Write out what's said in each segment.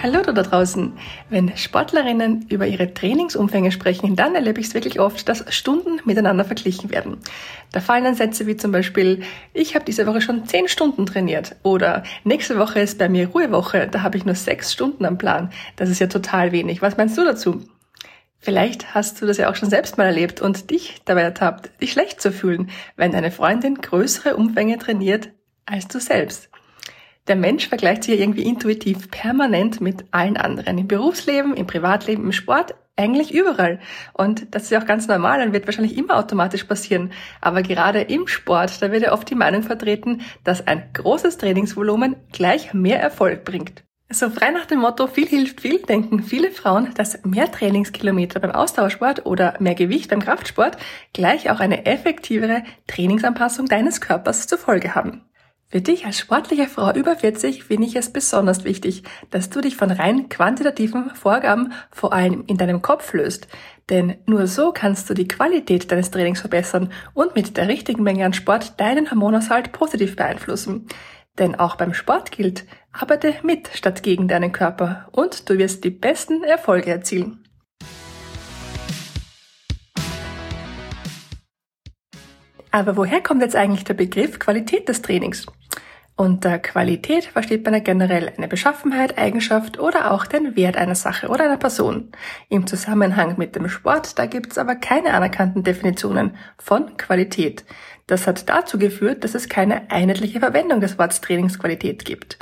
Hallo da draußen. Wenn Sportlerinnen über ihre Trainingsumfänge sprechen, dann erlebe ich es wirklich oft, dass Stunden miteinander verglichen werden. Da fallen dann Sätze wie zum Beispiel, ich habe diese Woche schon zehn Stunden trainiert oder nächste Woche ist bei mir Ruhewoche, da habe ich nur sechs Stunden am Plan. Das ist ja total wenig. Was meinst du dazu? Vielleicht hast du das ja auch schon selbst mal erlebt und dich dabei ertappt, dich schlecht zu fühlen, wenn deine Freundin größere Umfänge trainiert als du selbst. Der Mensch vergleicht sich ja irgendwie intuitiv permanent mit allen anderen. Im Berufsleben, im Privatleben, im Sport, eigentlich überall. Und das ist ja auch ganz normal und wird wahrscheinlich immer automatisch passieren. Aber gerade im Sport, da wird ja oft die Meinung vertreten, dass ein großes Trainingsvolumen gleich mehr Erfolg bringt. So frei nach dem Motto viel hilft viel, denken viele Frauen, dass mehr Trainingskilometer beim Ausdauersport oder mehr Gewicht beim Kraftsport gleich auch eine effektivere Trainingsanpassung deines Körpers zur Folge haben. Für dich als sportliche Frau über 40 finde ich es besonders wichtig, dass du dich von rein quantitativen Vorgaben vor allem in deinem Kopf löst. Denn nur so kannst du die Qualität deines Trainings verbessern und mit der richtigen Menge an Sport deinen Hormonaushalt positiv beeinflussen. Denn auch beim Sport gilt, arbeite mit statt gegen deinen Körper und du wirst die besten Erfolge erzielen. Aber woher kommt jetzt eigentlich der Begriff Qualität des Trainings? Unter Qualität versteht man ja generell eine Beschaffenheit, Eigenschaft oder auch den Wert einer Sache oder einer Person. Im Zusammenhang mit dem Sport, da gibt es aber keine anerkannten Definitionen von Qualität. Das hat dazu geführt, dass es keine einheitliche Verwendung des Wortes Trainingsqualität gibt.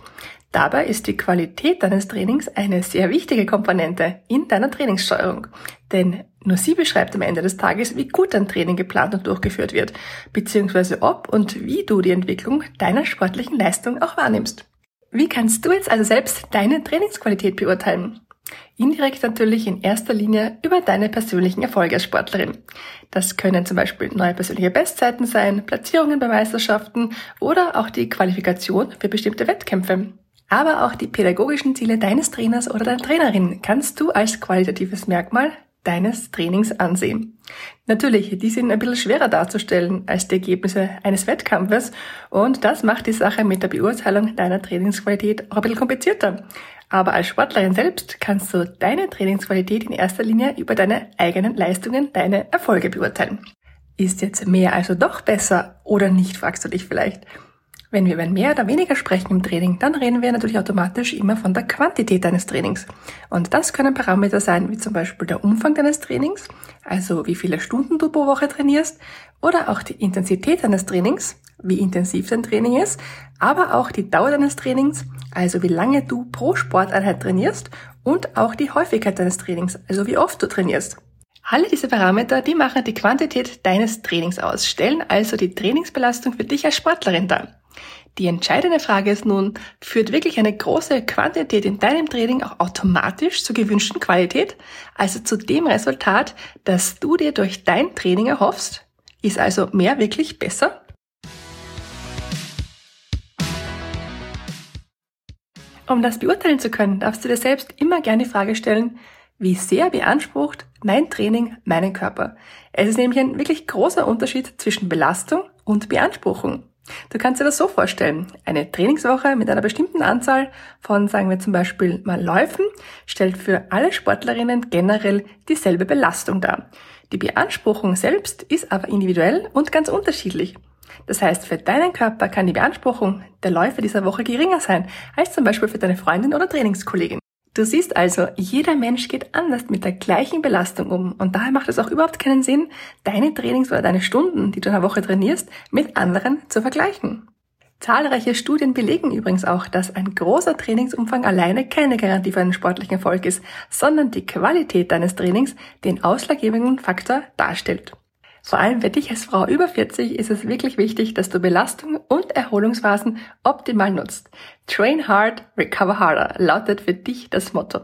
Dabei ist die Qualität deines Trainings eine sehr wichtige Komponente in deiner Trainingssteuerung. Denn nur sie beschreibt am Ende des Tages, wie gut dein Training geplant und durchgeführt wird, beziehungsweise ob und wie du die Entwicklung deiner sportlichen Leistung auch wahrnimmst. Wie kannst du jetzt also selbst deine Trainingsqualität beurteilen? Indirekt natürlich in erster Linie über deine persönlichen Erfolge als Sportlerin. Das können zum Beispiel neue persönliche Bestzeiten sein, Platzierungen bei Meisterschaften oder auch die Qualifikation für bestimmte Wettkämpfe. Aber auch die pädagogischen Ziele deines Trainers oder deiner Trainerin kannst du als qualitatives Merkmal deines Trainings ansehen. Natürlich, die sind ein bisschen schwerer darzustellen als die Ergebnisse eines Wettkampfes und das macht die Sache mit der Beurteilung deiner Trainingsqualität auch ein bisschen komplizierter. Aber als Sportlerin selbst kannst du deine Trainingsqualität in erster Linie über deine eigenen Leistungen, deine Erfolge beurteilen. Ist jetzt mehr also doch besser oder nicht, fragst du dich vielleicht. Wenn wir über mehr oder weniger sprechen im Training, dann reden wir natürlich automatisch immer von der Quantität deines Trainings. Und das können Parameter sein, wie zum Beispiel der Umfang deines Trainings, also wie viele Stunden du pro Woche trainierst, oder auch die Intensität deines Trainings, wie intensiv dein Training ist, aber auch die Dauer deines Trainings, also wie lange du pro Sporteinheit trainierst und auch die Häufigkeit deines Trainings, also wie oft du trainierst. Alle diese Parameter, die machen die Quantität deines Trainings aus, stellen also die Trainingsbelastung für dich als Sportlerin dar. Die entscheidende Frage ist nun, führt wirklich eine große Quantität in deinem Training auch automatisch zur gewünschten Qualität, also zu dem Resultat, das du dir durch dein Training erhoffst? Ist also mehr wirklich besser? Um das beurteilen zu können, darfst du dir selbst immer gerne die Frage stellen, wie sehr beansprucht mein Training meinen Körper? Es ist nämlich ein wirklich großer Unterschied zwischen Belastung und Beanspruchung. Du kannst dir das so vorstellen. Eine Trainingswoche mit einer bestimmten Anzahl von, sagen wir zum Beispiel mal Läufen, stellt für alle Sportlerinnen generell dieselbe Belastung dar. Die Beanspruchung selbst ist aber individuell und ganz unterschiedlich. Das heißt, für deinen Körper kann die Beanspruchung der Läufe dieser Woche geringer sein als zum Beispiel für deine Freundin oder Trainingskollegin. Du siehst also, jeder Mensch geht anders mit der gleichen Belastung um und daher macht es auch überhaupt keinen Sinn, deine Trainings oder deine Stunden, die du in der Woche trainierst, mit anderen zu vergleichen. Zahlreiche Studien belegen übrigens auch, dass ein großer Trainingsumfang alleine keine Garantie für einen sportlichen Erfolg ist, sondern die Qualität deines Trainings den ausschlaggebenden Faktor darstellt. Vor allem für dich als Frau über 40 ist es wirklich wichtig, dass du Belastung und Erholungsphasen optimal nutzt. Train hard, recover harder lautet für dich das Motto.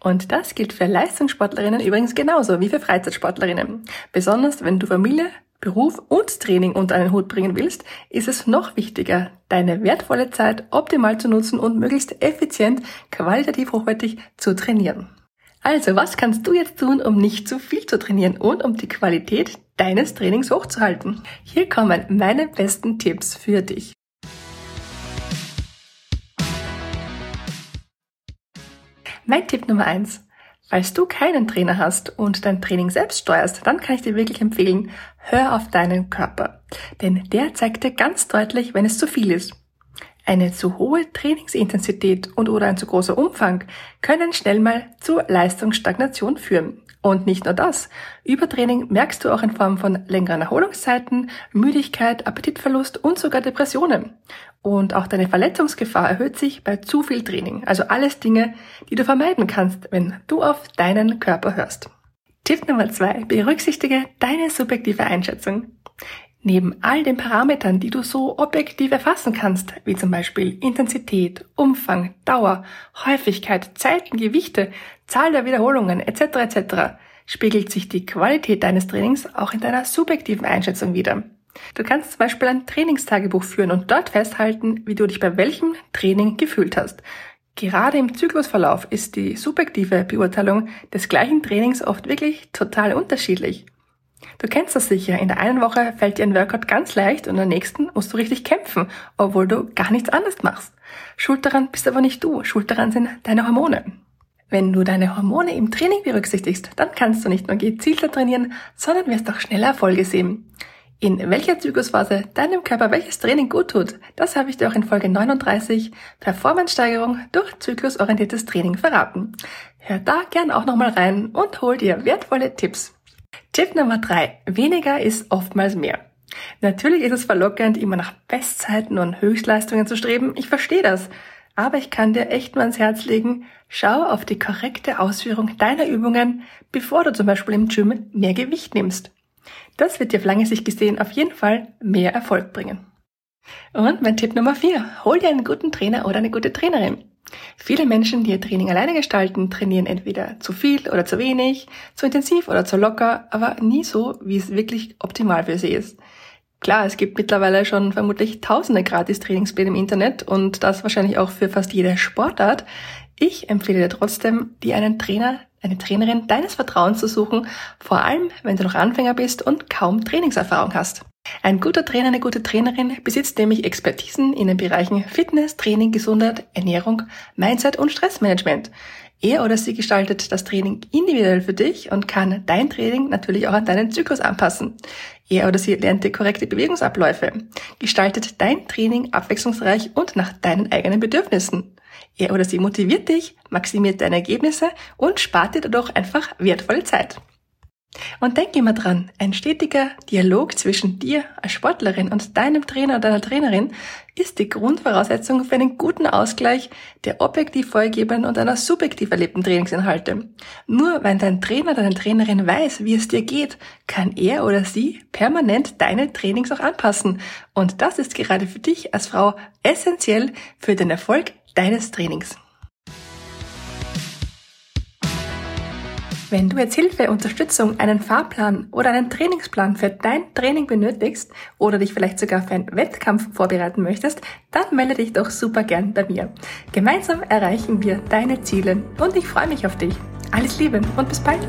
Und das gilt für Leistungssportlerinnen übrigens genauso wie für Freizeitsportlerinnen. Besonders wenn du Familie, Beruf und Training unter einen Hut bringen willst, ist es noch wichtiger, deine wertvolle Zeit optimal zu nutzen und möglichst effizient, qualitativ hochwertig zu trainieren. Also, was kannst du jetzt tun, um nicht zu viel zu trainieren und um die Qualität deines Trainings hochzuhalten? Hier kommen meine besten Tipps für dich. Mein Tipp Nummer eins: Falls du keinen Trainer hast und dein Training selbst steuerst, dann kann ich dir wirklich empfehlen, hör auf deinen Körper. Denn der zeigt dir ganz deutlich, wenn es zu viel ist. Eine zu hohe Trainingsintensität und oder ein zu großer Umfang können schnell mal zu Leistungsstagnation führen. Und nicht nur das. Übertraining merkst du auch in Form von längeren Erholungszeiten, Müdigkeit, Appetitverlust und sogar Depressionen. Und auch deine Verletzungsgefahr erhöht sich bei zu viel Training. Also alles Dinge, die du vermeiden kannst, wenn du auf deinen Körper hörst. Tipp Nummer zwei. Berücksichtige deine subjektive Einschätzung. Neben all den Parametern, die du so objektiv erfassen kannst, wie zum Beispiel Intensität, Umfang, Dauer, Häufigkeit, Zeiten, Gewichte, Zahl der Wiederholungen etc. etc., spiegelt sich die Qualität deines Trainings auch in deiner subjektiven Einschätzung wider. Du kannst zum Beispiel ein Trainingstagebuch führen und dort festhalten, wie du dich bei welchem Training gefühlt hast. Gerade im Zyklusverlauf ist die subjektive Beurteilung des gleichen Trainings oft wirklich total unterschiedlich. Du kennst das sicher. In der einen Woche fällt dir ein Workout ganz leicht und in der nächsten musst du richtig kämpfen, obwohl du gar nichts anderes machst. Schuld daran bist aber nicht du. Schuld daran sind deine Hormone. Wenn du deine Hormone im Training berücksichtigst, dann kannst du nicht nur gezielter trainieren, sondern wirst auch schneller Erfolge sehen. In welcher Zyklusphase deinem Körper welches Training gut tut, das habe ich dir auch in Folge 39 Performance-Steigerung durch zyklusorientiertes Training verraten. Hör da gern auch nochmal rein und hol dir wertvolle Tipps. Tipp Nummer drei: Weniger ist oftmals mehr. Natürlich ist es verlockend, immer nach Bestzeiten und Höchstleistungen zu streben. Ich verstehe das. Aber ich kann dir echt nur ans Herz legen, schau auf die korrekte Ausführung deiner Übungen, bevor du zum Beispiel im Gym mehr Gewicht nimmst. Das wird dir auf lange Sicht gesehen auf jeden Fall mehr Erfolg bringen. Und mein Tipp Nummer vier: Hol dir einen guten Trainer oder eine gute Trainerin. Viele Menschen, die ihr Training alleine gestalten, trainieren entweder zu viel oder zu wenig, zu intensiv oder zu locker, aber nie so, wie es wirklich optimal für sie ist. Klar, es gibt mittlerweile schon vermutlich tausende Gratis-Trainingspläne im Internet und das wahrscheinlich auch für fast jede Sportart. Ich empfehle dir trotzdem, dir einen Trainer, eine Trainerin deines Vertrauens zu suchen, vor allem wenn du noch Anfänger bist und kaum Trainingserfahrung hast. Ein guter Trainer, eine gute Trainerin besitzt nämlich Expertisen in den Bereichen Fitness, Training, Gesundheit, Ernährung, Mindset und Stressmanagement. Er oder sie gestaltet das Training individuell für dich und kann dein Training natürlich auch an deinen Zyklus anpassen. Er oder sie lernt die korrekte Bewegungsabläufe, gestaltet dein Training abwechslungsreich und nach deinen eigenen Bedürfnissen. Er oder sie motiviert dich, maximiert deine Ergebnisse und spart dir dadurch einfach wertvolle Zeit. Und denk immer dran, ein stetiger Dialog zwischen dir als Sportlerin und deinem Trainer oder deiner Trainerin ist die Grundvoraussetzung für einen guten Ausgleich der objektiv vorgegebenen und einer subjektiv erlebten Trainingsinhalte. Nur wenn dein Trainer oder deine Trainerin weiß, wie es dir geht, kann er oder sie permanent deine Trainings auch anpassen. Und das ist gerade für dich als Frau essentiell für den Erfolg deines Trainings. Wenn du jetzt Hilfe, Unterstützung, einen Fahrplan oder einen Trainingsplan für dein Training benötigst oder dich vielleicht sogar für einen Wettkampf vorbereiten möchtest, dann melde dich doch super gern bei mir. Gemeinsam erreichen wir deine Ziele und ich freue mich auf dich. Alles Liebe und bis bald!